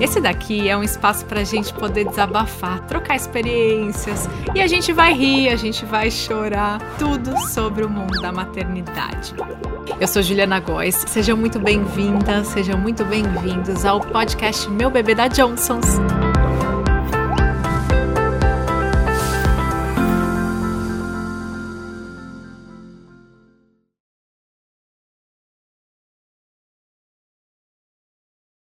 Esse daqui é um espaço para a gente poder desabafar, trocar experiências e a gente vai rir, a gente vai chorar, tudo sobre o mundo da maternidade. Eu sou Juliana Góes, sejam muito bem-vindas, sejam muito bem-vindos ao podcast Meu Bebê da Johnson's.